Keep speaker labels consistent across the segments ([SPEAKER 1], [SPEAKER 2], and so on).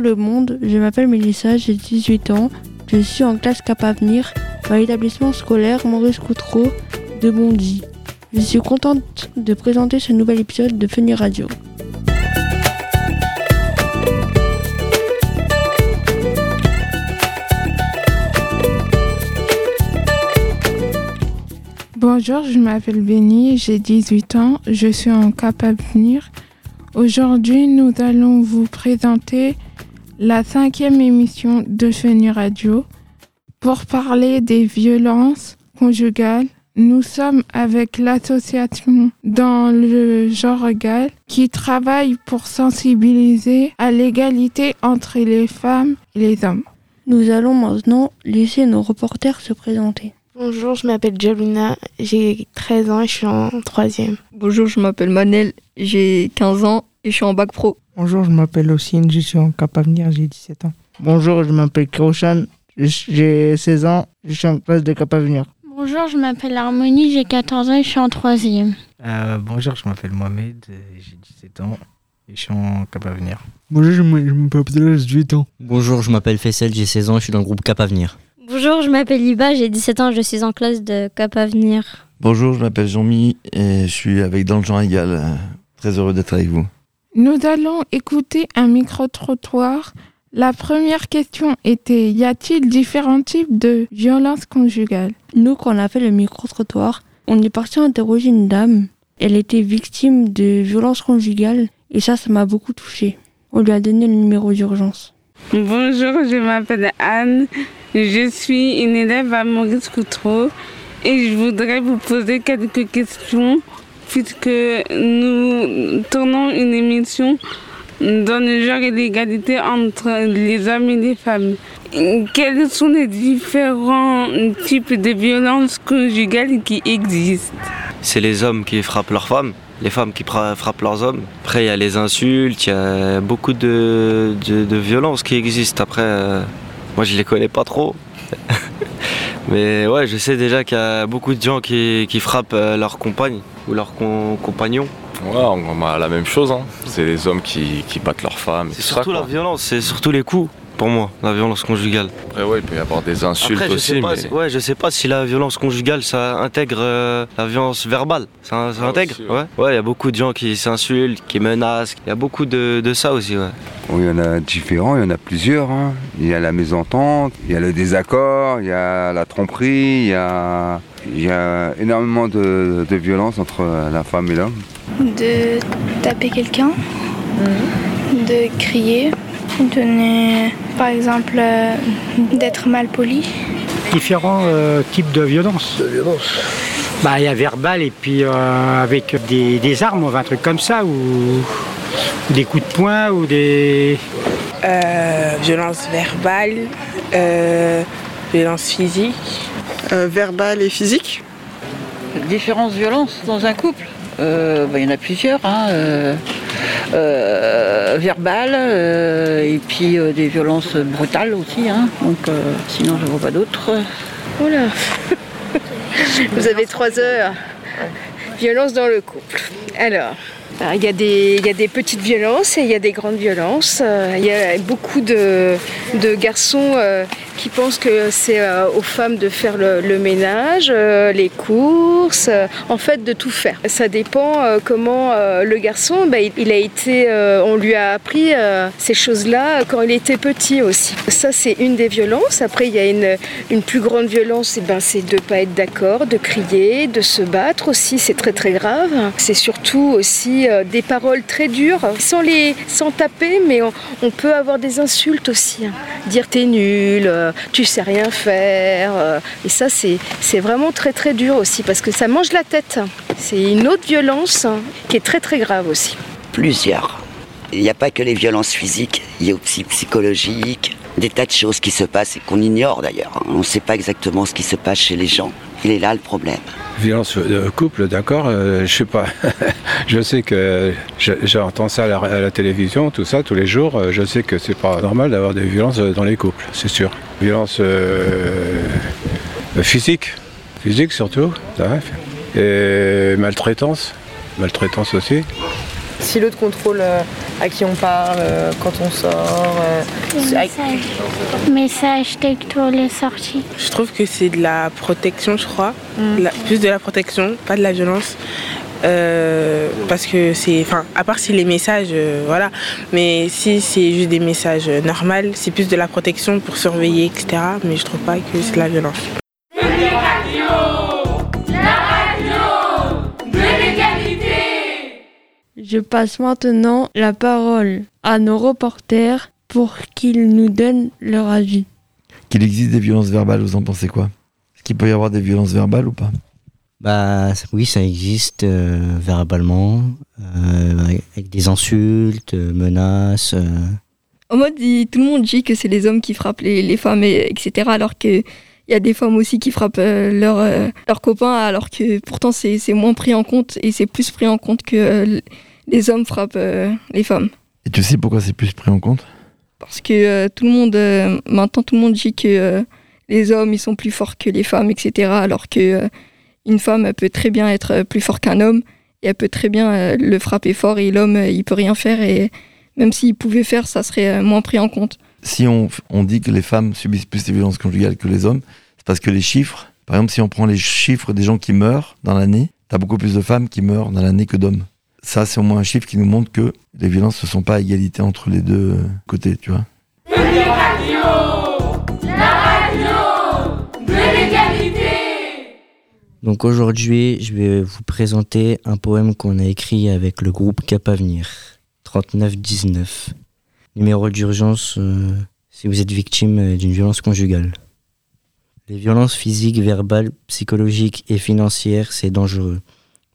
[SPEAKER 1] Le monde, je m'appelle Mélissa, j'ai 18 ans, je suis en classe Cap Avenir à l'établissement scolaire Maurice Coutreau de Bondy. Je suis contente de présenter ce nouvel épisode de Funny Radio.
[SPEAKER 2] Bonjour, je m'appelle Béni, j'ai 18 ans, je suis en Cap Avenir. Aujourd'hui, nous allons vous présenter la cinquième émission de Funny Radio. Pour parler des violences conjugales, nous sommes avec l'association dans le genre égal qui travaille pour sensibiliser à l'égalité entre les femmes et les hommes.
[SPEAKER 1] Nous allons maintenant laisser nos reporters se présenter.
[SPEAKER 3] Bonjour, je m'appelle Jaluna, j'ai 13 ans et je suis en troisième.
[SPEAKER 4] Bonjour, je m'appelle Manel, j'ai 15 ans et je suis en bac pro.
[SPEAKER 5] Bonjour, je m'appelle Ossine, je suis en Cap Avenir, j'ai 17 ans.
[SPEAKER 6] Bonjour, je m'appelle Kiroshan, j'ai 16 ans, je suis en classe de Cap Avenir.
[SPEAKER 7] Bonjour, je m'appelle Harmonie, j'ai 14 ans et je suis en troisième.
[SPEAKER 8] Euh, bonjour, je m'appelle Mohamed, j'ai 17 ans et je suis en Cap Avenir.
[SPEAKER 9] Bonjour, je m'appelle Abdallah, j'ai 18 ans.
[SPEAKER 10] Bonjour, je m'appelle Fessel, j'ai 16 ans et je suis dans le groupe Cap Avenir.
[SPEAKER 11] Bonjour, je m'appelle Iba, j'ai 17 ans, je suis en classe de Cap Avenir.
[SPEAKER 12] Bonjour, je m'appelle Jean-Mi et je suis avec Dans le genre égal. Très heureux d'être avec vous.
[SPEAKER 2] Nous allons écouter un micro-trottoir. La première question était Y a-t-il différents types de violences conjugales?
[SPEAKER 1] Nous, quand on a fait le micro-trottoir, on est parti interroger une dame. Elle était victime de violences conjugales et ça, ça m'a beaucoup touchée. On lui a donné le numéro d'urgence.
[SPEAKER 13] Bonjour, je m'appelle Anne. Je suis une élève à Maurice Coutreau et je voudrais vous poser quelques questions puisque nous tournons une émission dans le genre et l'égalité entre les hommes et les femmes. Quels sont les différents types de violences conjugales qui existent?
[SPEAKER 14] C'est les hommes qui frappent leurs femmes les femmes qui frappent leurs hommes. Après, il y a les insultes, il y a beaucoup de, de, violences qui existent. Après, euh, moi, je les connais pas trop. Mais ouais, je sais déjà qu'il y a beaucoup de gens qui, qui frappent euh, leurs compagnes ou leurs compagnons.
[SPEAKER 15] Ouais, on a la même chose. Hein. C'est les hommes qui, qui, battent leurs femmes.
[SPEAKER 14] C'est surtout la violence, c'est surtout les coups pour moi, la violence conjugale.
[SPEAKER 15] Après, ouais, il peut y avoir des insultes
[SPEAKER 14] Après, je
[SPEAKER 15] aussi.
[SPEAKER 14] Sais pas, Ouais, je sais pas si la violence conjugale, ça intègre euh, la violence verbale. Ça, ça intègre ouais. Ouais, il y a beaucoup de gens qui s'insultent, qui menacent. Il y a beaucoup de, de, ça aussi, ouais.
[SPEAKER 16] Oui, il y en a différents, il y en a plusieurs. Hein. Il y a la mésentente, il y a le désaccord, il y a la tromperie, il y a, il y a énormément de, de violence entre la femme et l'homme.
[SPEAKER 17] De taper quelqu'un, mmh. de crier, donner, par exemple, euh, d'être mal poli.
[SPEAKER 18] Différents euh, types de violence.
[SPEAKER 19] De violence.
[SPEAKER 18] Bah, il y a verbal et puis euh, avec des, des, armes, un truc comme ça, ou des coups de poing, ou des.
[SPEAKER 20] Euh, violence verbale, euh, violence physique.
[SPEAKER 3] verbale et physique.
[SPEAKER 9] Différentes violences dans un couple. Il bah, y en a plusieurs. Hein, euh, verbales euh, et puis euh, des violences brutales aussi. Hein. Donc sinon je ne vois pas d'autres.
[SPEAKER 3] Oula Vous avez trois heures. Violence dans le couple. Alors, il y, a des, y, a des petites violences et il y a des grandes violences. Il y a beaucoup de, de garçons qui pensent que c'est aux femmes de faire le, ménage, les courses, en fait de tout faire. Ça dépend comment le garçon, bah, il, a été, on lui a appris ces choses-là quand il était petit aussi. Ça c'est une des violences. Après il y a une, plus grande violence, et ben, c'est de ne pas être d'accord, de crier, de se battre aussi, c'est très très grave. C'est surtout aussi des paroles très dures, sans, les, sans taper, mais on, on peut avoir des insultes aussi. Hein. Dire t'es nul, tu sais rien faire. Et ça, c'est vraiment très très dur aussi parce que ça mange la tête. C'est une autre violence qui est très très grave aussi.
[SPEAKER 2] Plusieurs. Il n'y a pas que les violences physiques, il y a aussi psychologiques, des tas de choses qui se passent et qu'on ignore d'ailleurs. On ne sait pas exactement ce qui se passe chez les gens. Il est là le problème.
[SPEAKER 8] Violence de couple, d'accord, euh, je sais pas. je sais que j'entends ça à la, à la, télévision, tout ça, tous les jours. Je sais que c'est pas normal d'avoir des violences dans les couples, c'est sûr. Violence euh, physique, physique surtout, ça, et maltraitance, maltraitance aussi.
[SPEAKER 19] Si l'autre contrôle euh, à qui on parle, euh, quand on sort. euh,
[SPEAKER 7] Message. Message texto les sorties.
[SPEAKER 20] Je trouve que c'est de la protection, je crois. La- plus de la protection, pas de la violence. Euh, parce que c'est, enfin, à part si les messages, euh, voilà, mais si c'est juste des messages euh, normaux, c'est plus de la protection pour surveiller, etc. Mais je trouve pas que c'est de la violence.
[SPEAKER 1] Je passe maintenant la parole à nos reporters pour qu'ils nous donnent leur avis.
[SPEAKER 12] Qu'il existe des violences verbales, vous en pensez quoi? Est-ce qu'il peut y avoir des violences verbales ou pas?
[SPEAKER 10] Bah oui, ça existe euh, verbalement, euh, avec- des insultes, euh, menaces. euh.
[SPEAKER 4] En mode, il- tout le monde dit que c'est les hommes qui frappent les, les femmes, et, etc. Alors qu'il y a des femmes aussi qui frappent euh, leurs euh, leurs copains, alors que pourtant c'est c'est moins pris en compte et c'est plus pris en compte que euh, les hommes frappent euh, les femmes.
[SPEAKER 12] Et tu sais pourquoi c'est plus pris en compte?
[SPEAKER 4] Parce que euh, tout le monde, euh, maintenant tout le monde dit que euh, les hommes ils sont plus forts que les femmes, etc. Alors que euh, une femme elle peut très bien être plus fort qu'un homme et elle peut très bien euh, le frapper fort et l'homme euh, il peut rien faire et même s'il pouvait faire ça serait euh, moins pris en compte.
[SPEAKER 12] Si on, on dit que les femmes subissent plus les violences conjugales que les hommes, c'est parce que les chiffres, par exemple, si on prend les chiffres des gens qui meurent dans l'année, t'as beaucoup plus de femmes qui meurent dans l'année que d'hommes. Ça, c'est au moins un chiffre qui nous montre que les violences ne sont pas à égalité entre les deux euh, côtés, tu vois.
[SPEAKER 10] Donc aujourd'hui, je vais vous présenter un poème qu'on a écrit avec le groupe Cap Avenir, 3919. Numéro d'urgence euh, si vous êtes victime euh, d'une violence conjugale. Les violences physiques, verbales, psychologiques et financières, c'est dangereux.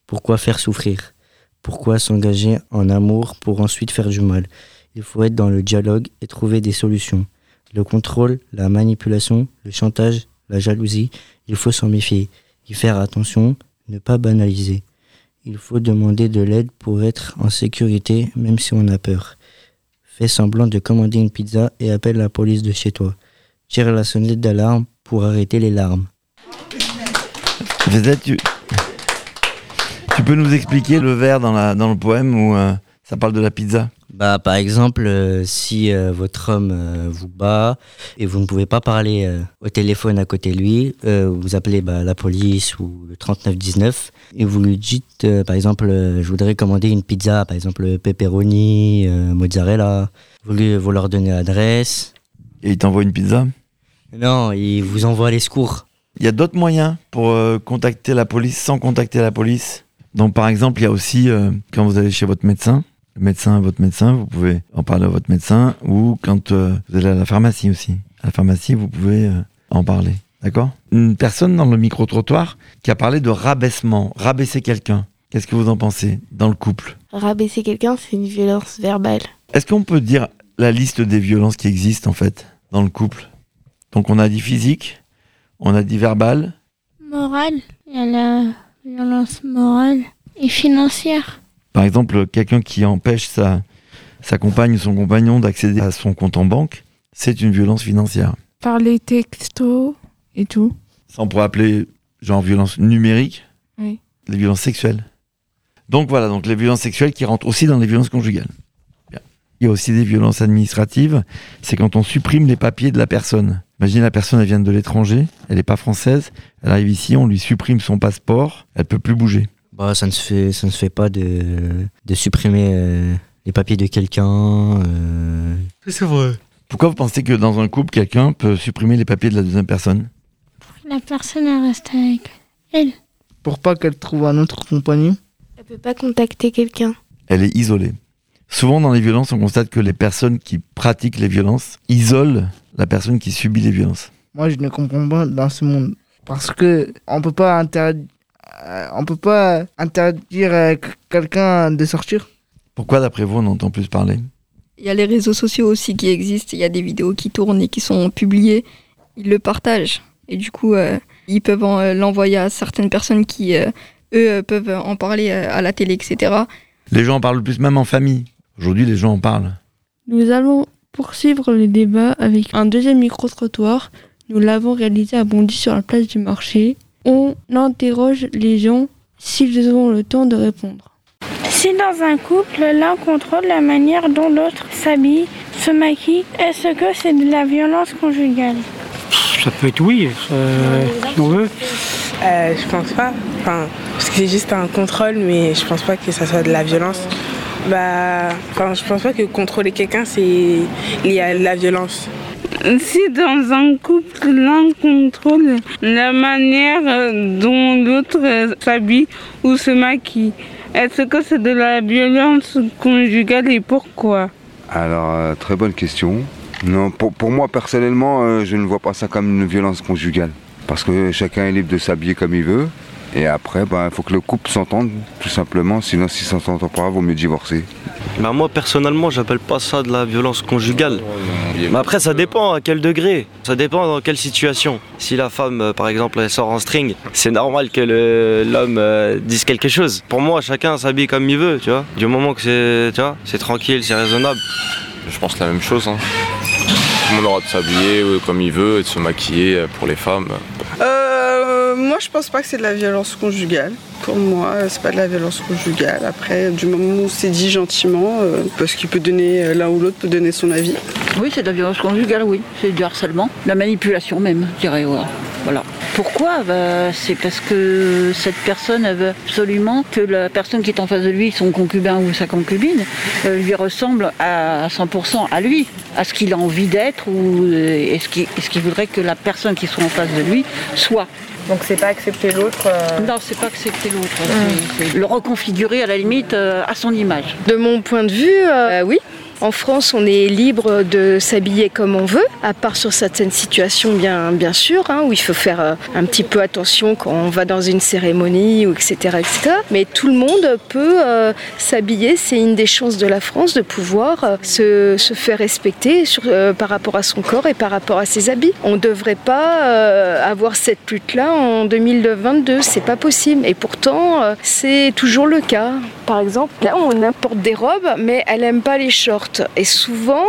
[SPEAKER 10] Pourquoi faire souffrir? Pourquoi s'engager en amour pour ensuite faire du mal? Il faut être dans le dialogue et trouver des solutions. Le contrôle, la manipulation, le chantage, la jalousie, il faut s'en méfier y faire attention, ne pas banaliser. Il faut demander de l'aide pour être en sécurité même si on a peur. Fais semblant de commander une pizza et appelle la police de chez toi. Tire la sonnette d'alarme pour arrêter les larmes.
[SPEAKER 12] Tu... peux nous expliquer le vers dans le poème où euh, ça parle de la pizza?
[SPEAKER 10] Bah, par exemple, euh, si euh, votre homme euh, vous bat et vous ne pouvez pas parler au téléphone à côté de lui, vous appelez bah, la police ou le 3919 et vous lui dites, par exemple, je voudrais commander une pizza, par exemple pepperoni, mozzarella. Vous, lui, vous leur donnez l'adresse.
[SPEAKER 12] Et il t'envoie une pizza?
[SPEAKER 10] Non, il vous envoie les secours.
[SPEAKER 12] Il y a d'autres moyens pour contacter la police sans contacter la police? Donc par exemple, il y a aussi quand vous allez chez votre médecin, le médecin, votre médecin, vous pouvez en parler à votre médecin ou quand euh, vous allez à la pharmacie aussi. À la pharmacie, vous pouvez euh, en parler. D'accord? Une personne dans le micro-trottoir qui a parlé de rabaissement, rabaisser quelqu'un. Qu'est-ce que vous en pensez dans le couple?
[SPEAKER 20] Rabaisser quelqu'un, c'est une violence verbale.
[SPEAKER 12] Est-ce qu'on peut dire la liste des violences qui existent en fait dans le couple? Donc on a dit physique, on a dit verbal,
[SPEAKER 7] Morale. Il y a la violence morale et financière.
[SPEAKER 12] Par exemple, quelqu'un qui empêche sa, sa compagne ou son compagnon d'accéder à son compte en banque, c'est une violence financière.
[SPEAKER 2] Par les textos et tout.
[SPEAKER 12] Ça, on pourrait appeler genre violence numérique,
[SPEAKER 2] Oui.
[SPEAKER 12] les violences sexuelles. Donc voilà, donc les violences sexuelles qui rentrent aussi dans les violences conjugales. Bien. Il y a aussi des violences administratives, c'est quand on supprime les papiers de la personne. Imaginez la personne, elle vient de l'étranger, elle n'est pas française, elle arrive ici, on lui supprime son passeport, elle peut plus bouger.
[SPEAKER 10] Bah, ça ne se fait, ça ne se fait pas de, de supprimer euh, les papiers de quelqu'un. euh.
[SPEAKER 12] C'est vrai. Pourquoi vous pensez que dans un couple, quelqu'un peut supprimer les papiers de la deuxième personne?
[SPEAKER 7] La personne elle reste avec elle.
[SPEAKER 6] Pour pas qu'elle trouve un autre compagnon.
[SPEAKER 20] Elle peut pas contacter quelqu'un.
[SPEAKER 12] Elle est isolée. Souvent dans les violences, on constate que les personnes qui pratiquent les violences isolent la personne qui subit les violences.
[SPEAKER 6] Moi, je ne comprends pas dans ce monde. Parce que on peut pas interdire, on peut pas interdire euh, quelqu'un de sortir?
[SPEAKER 12] Pourquoi d'après vous on entend plus parler?
[SPEAKER 4] Il y a les réseaux sociaux aussi qui existent, il y a des vidéos qui tournent et qui sont publiées, ils le partagent. Et du coup, euh, ils peuvent en, euh, l'envoyer à certaines personnes qui, euh, eux, euh, peuvent en parler euh, à la télé, etc.
[SPEAKER 12] Les gens en parlent plus même en famille. Aujourd'hui les gens en parlent.
[SPEAKER 1] Nous allons poursuivre le débat avec un deuxième micro-trottoir. Nous l'avons réalisé à Bondy sur la place du marché. On interroge les gens s'ils ont le temps de répondre.
[SPEAKER 7] Si dans un couple, l'un contrôle la manière dont l'autre s'habille, se maquille, est-ce que c'est de la violence conjugale?
[SPEAKER 18] Ça peut être oui, euh, si on veut.
[SPEAKER 20] Euh, je pense pas. Enfin, parce que c'est juste un contrôle, mais je pense pas que ça soit de la violence. Bah, enfin, je pense pas que contrôler quelqu'un c'est lié à la violence.
[SPEAKER 13] Si dans un couple, l'un contrôle la manière dont l'autre s'habille ou se maquille, est-ce que c'est de la violence conjugale et pourquoi?
[SPEAKER 16] Alors, euh, très bonne question. Non, pour, moi personnellement, euh, je ne vois pas ça comme une violence conjugale. Parce que chacun est libre de s'habiller comme il veut. Et après, bah, il faut que le couple s'entende, tout simplement. Sinon, si ça ne s'entend pas, il vaut mieux divorcer.
[SPEAKER 14] Bah moi personnellement j'appelle pas ça de la violence conjugale. Mais après ça dépend à quel degré, ça dépend dans quelle situation. Si la femme euh, par exemple elle sort en string, c'est normal que le- l'homme euh, dise quelque chose. Pour moi chacun s'habille comme il veut, tu vois. Du moment que c'est tu vois, c'est tranquille, c'est raisonnable.
[SPEAKER 15] Je pense la même chose. hein. Tout le monde aura de s'habiller euh, comme il veut et de se maquiller pour les femmes.
[SPEAKER 21] Euh, moi, je pense pas que c'est de la violence conjugale. Pour moi, euh, c'est pas de la violence conjugale. Après, du moment où c'est dit gentiment, euh, parce qu'il peut donner, euh, l'un ou l'autre peut donner son avis.
[SPEAKER 9] Oui, c'est de la violence conjugale, oui. C'est du harcèlement, la manipulation même, je dirais. ouais. Voilà. Pourquoi? Bah, C'est parce que cette personne elle veut absolument que la personne qui est en face de lui, son concubin ou sa concubine, euh, lui ressemble à 100% à lui, à ce qu'il a envie d'être ou euh, est-ce qu'il est-ce qu'il voudrait que la personne qui soit en face de lui soit.
[SPEAKER 19] Donc c'est pas accepter l'autre. euh,
[SPEAKER 9] Non, c'est pas accepter l'autre. c'est le reconfigurer à la limite euh, à son image.
[SPEAKER 3] De mon point de vue, euh, oui. En France, on est libre de s'habiller comme on veut, à part sur certaines situations, bien, sûr, hein, où il faut faire euh, un petit peu attention quand on va dans une cérémonie, etc., etc. Mais tout le monde peut euh, s'habiller. C'est une des chances de la France de pouvoir euh, se, faire respecter par rapport à son corps et par rapport à ses habits. On ne devrait pas avoir cette lutte-là en 2022. C'est pas possible. Et pourtant, c'est toujours le cas. Par exemple, là, on importe des robes, mais elle aime pas les shorts. Et souvent,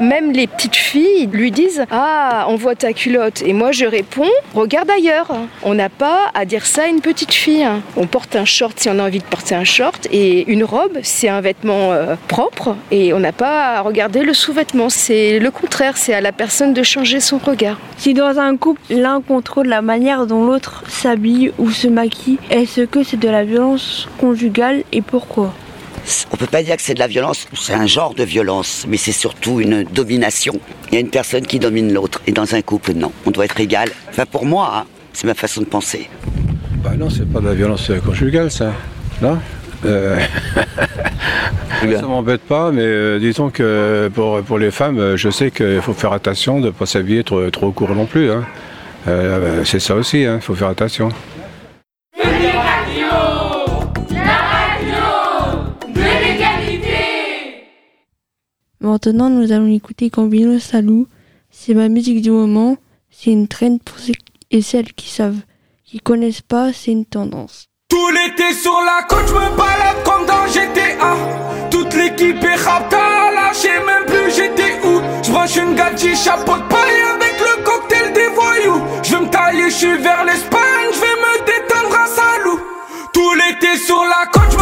[SPEAKER 3] même les petites filles lui disent Ah, on voit ta culotte. Et moi, je réponds Regarde ailleurs. On n'a pas à dire ça à une petite fille. On porte un short si on a envie de porter un short. Et une robe, c'est un vêtement euh, propre. Et on n'a pas à regarder le sous-vêtement. C'est le contraire. C'est à la personne de changer son regard.
[SPEAKER 1] Si dans un couple, l'un contrôle la manière dont l'autre s'habille ou se maquille, est-ce que c'est de la violence conjugale et pourquoi?
[SPEAKER 22] On peut pas dire que c'est de la violence, c'est un genre de violence, mais c'est surtout une domination. Il y a une personne qui domine l'autre, et dans un couple, non. On doit être égal. Enfin, pour moi, hein, c'est ma façon de penser.
[SPEAKER 8] Bah non, c'est pas de la violence conjugale, ça. Non Euh, Ça m'embête pas, mais euh, disons que pour, pour les femmes, euh, je sais qu'il faut faire attention de ne pas s'habiller trop, trop court non plus. hein. Euh, c'est ça aussi, il faut faire attention.
[SPEAKER 1] Maintenant, nous allons écouter Gambino Salou. C'est ma musique du moment. C'est une trend pour ceux et celles qui savent. Qui connaissent pas, c'est une tendance.
[SPEAKER 23] Tout l'été sur la côte, je me balade comme dans GTA. Toute l'équipe est rapta, là, je même plus j'étais où. Je branche une gadji, chapeau de paille avec le cocktail des voyous. Je me tailler, je suis vers l'Espagne, je vais me détendre à Salou. Tout l'été sur la côte,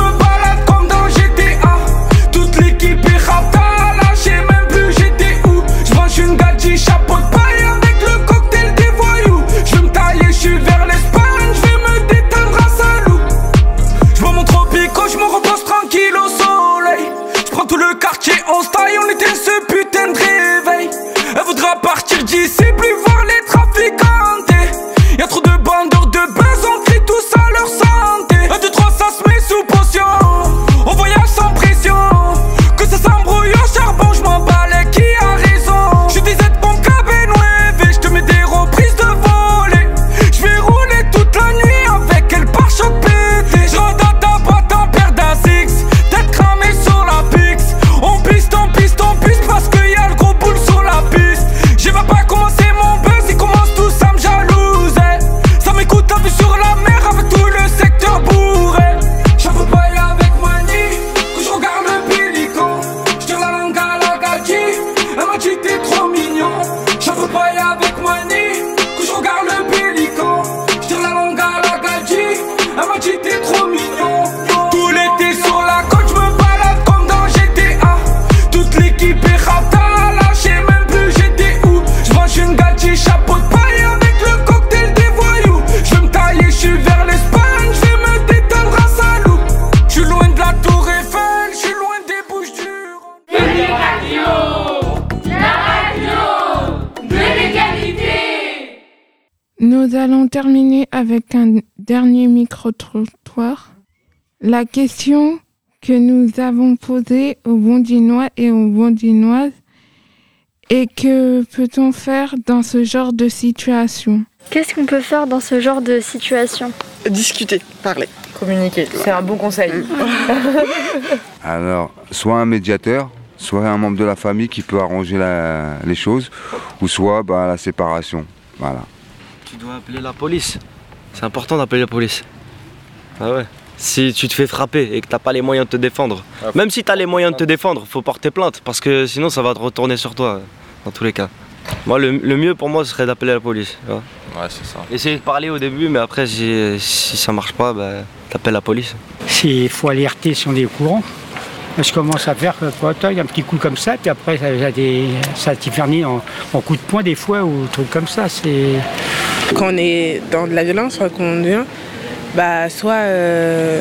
[SPEAKER 2] nous allons terminer avec un dernier micro-trottoir. La question que nous avons posée aux Bondinois et aux Bondinoises est que peut-on faire dans ce genre de situation?
[SPEAKER 24] Qu'est-ce qu'on peut faire dans ce genre de situation?
[SPEAKER 21] Discuter, parler.
[SPEAKER 19] Communiquer, c'est un bon conseil.
[SPEAKER 16] Alors, soit un médiateur, soit un membre de la famille qui peut arranger la- les choses, ou soit bah, la séparation. Voilà.
[SPEAKER 14] Tu dois appeler la police. C'est important d'appeler la police. Ah ouais. Si tu te fais frapper et que t'as pas les moyens de te défendre, même si t'as les moyens de te défendre, faut porter plainte parce que sinon ça va te retourner sur toi, dans tous les cas. Moi, le, le mieux pour moi, ce serait d'appeler la police. tu vois.
[SPEAKER 15] Ouais, c'est ça.
[SPEAKER 14] Essayer de parler au début, mais après, si, si ça marche pas, bah, t'appelles la police.
[SPEAKER 18] Il faut alerter si on est au courant. Je commence à faire un petit coup comme ça, puis après ça, ça, des, ça en, en coup de poing des fois ou trucs comme ça. C'est
[SPEAKER 20] Quand on est dans de la violence, soit qu'on devient, bah, soit euh,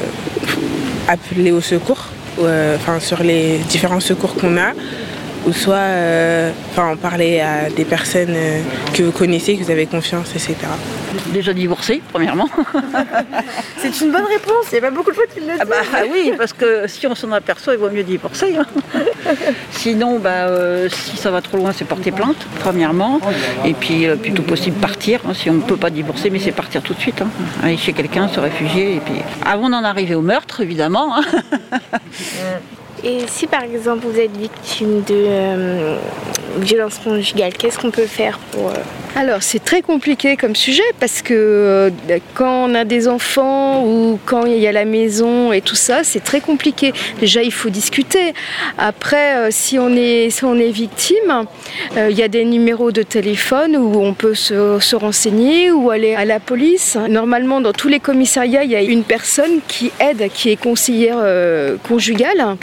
[SPEAKER 20] appeler au secours, ou, euh, enfin sur les différents secours qu'on a, ou soit euh, enfin, en parler à des personnes euh, que vous connaissez, que vous avez confiance, etc.
[SPEAKER 9] Déjà divorcé, premièrement.
[SPEAKER 19] C'est une bonne réponse, il n'y a pas beaucoup de fois tu le
[SPEAKER 9] Ah bah ah oui, parce que si on s'en aperçoit, il vaut mieux divorcer. hein. Sinon, bah, euh, si ça va trop loin, c'est porter plainte, premièrement. Et puis, euh, plutôt possible, partir. hein, si on ne peut pas divorcer, mais c'est partir tout de suite. hein. Aller chez quelqu'un, se réfugier. Et puis, avant d'en arriver au meurtre, évidemment.
[SPEAKER 24] Et si par exemple vous êtes victime de euh, violence conjugale, qu'est-ce qu'on peut faire pour... euh,
[SPEAKER 3] Alors c'est très compliqué comme sujet parce que euh, quand on a des enfants ou quand il y a la maison et tout ça, c'est très compliqué. Déjà il faut discuter. Après euh, si on est si on est victime, il y a des numéros de téléphone où on peut se, se renseigner ou aller à la police. Normalement dans tous les commissariats il y a une personne qui aide, qui est conseillère conjugale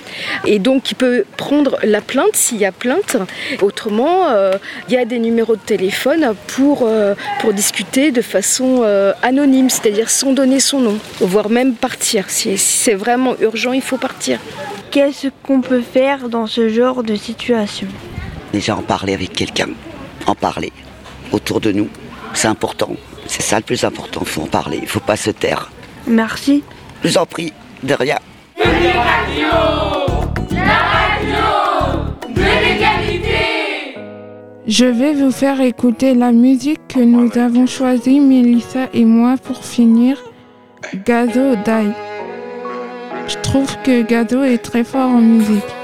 [SPEAKER 3] et donc qui peut prendre la plainte s'il y a plainte. Autrement, euh, il y a des numéros de téléphone pour, euh, pour discuter de façon euh, anonyme, c'est-à-dire sans donner son nom, voire même partir. Si, si c'est vraiment urgent, il faut partir.
[SPEAKER 24] Qu'est-ce qu'on peut faire dans ce genre de situation?
[SPEAKER 22] Déjà en parler avec quelqu'un, en parler autour de nous, c'est important. C'est ça le plus important, il faut en parler, il faut pas se taire.
[SPEAKER 24] Merci.
[SPEAKER 22] Je vous en prie, de rien.
[SPEAKER 2] Je vais vous faire écouter la musique que nous avons choisie, Mélissa et moi, pour finir. Gazo Die. Je trouve que Gazo est très fort en musique.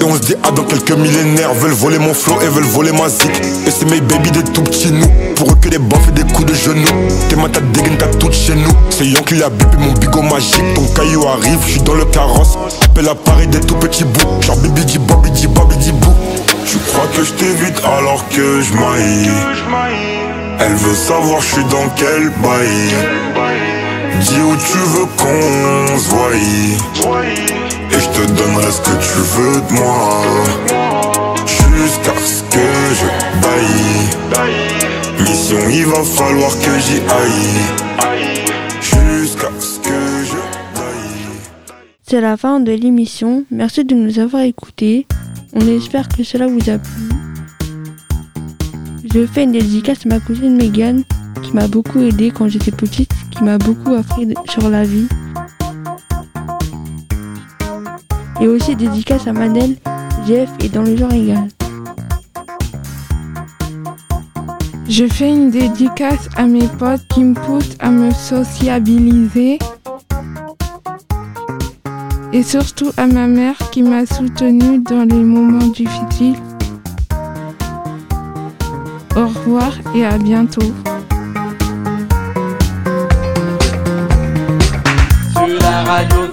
[SPEAKER 25] Et on se dit ah dans quelques millénaires Veulent voler mon flow et veulent voler ma zik. Et c'est mes baby des tout petits nous. Pour eux que des baffes et des coups de genoux. Tes mains t'as dégaine t'as toutes chez nous. C'est Yon qui a bipé mon bigot magique. Ton caillou arrive, je suis dans le carrosse. Appelle à Paris des tout petits bouts. Genre bibi di bobi di bobi di bou. Tu crois que je t'évite alors que je maille Elle veut savoir je suis dans quel bail. Dis où tu veux qu'on se voie Et je te donnerai ce que tu veux de moi Jusqu'à ce que je baille Mission il va falloir que j'y aille Jusqu'à ce que je
[SPEAKER 1] C'est la fin de l'émission. Merci de nous avoir écoutés. On espère que cela vous a plu. Je fais une dédicace à ma cousine Megan qui m'a beaucoup aidé quand j'étais petite, qui m'a beaucoup appris sur la vie. Et aussi dédicace à Manel, Jeff et dans le genre égal.
[SPEAKER 2] Je fais une dédicace à mes potes qui me poussent à me sociabiliser. Et surtout à ma mère qui m'a soutenue dans les moments difficiles. Au revoir et à bientôt.
[SPEAKER 19] Sur la radiophonie,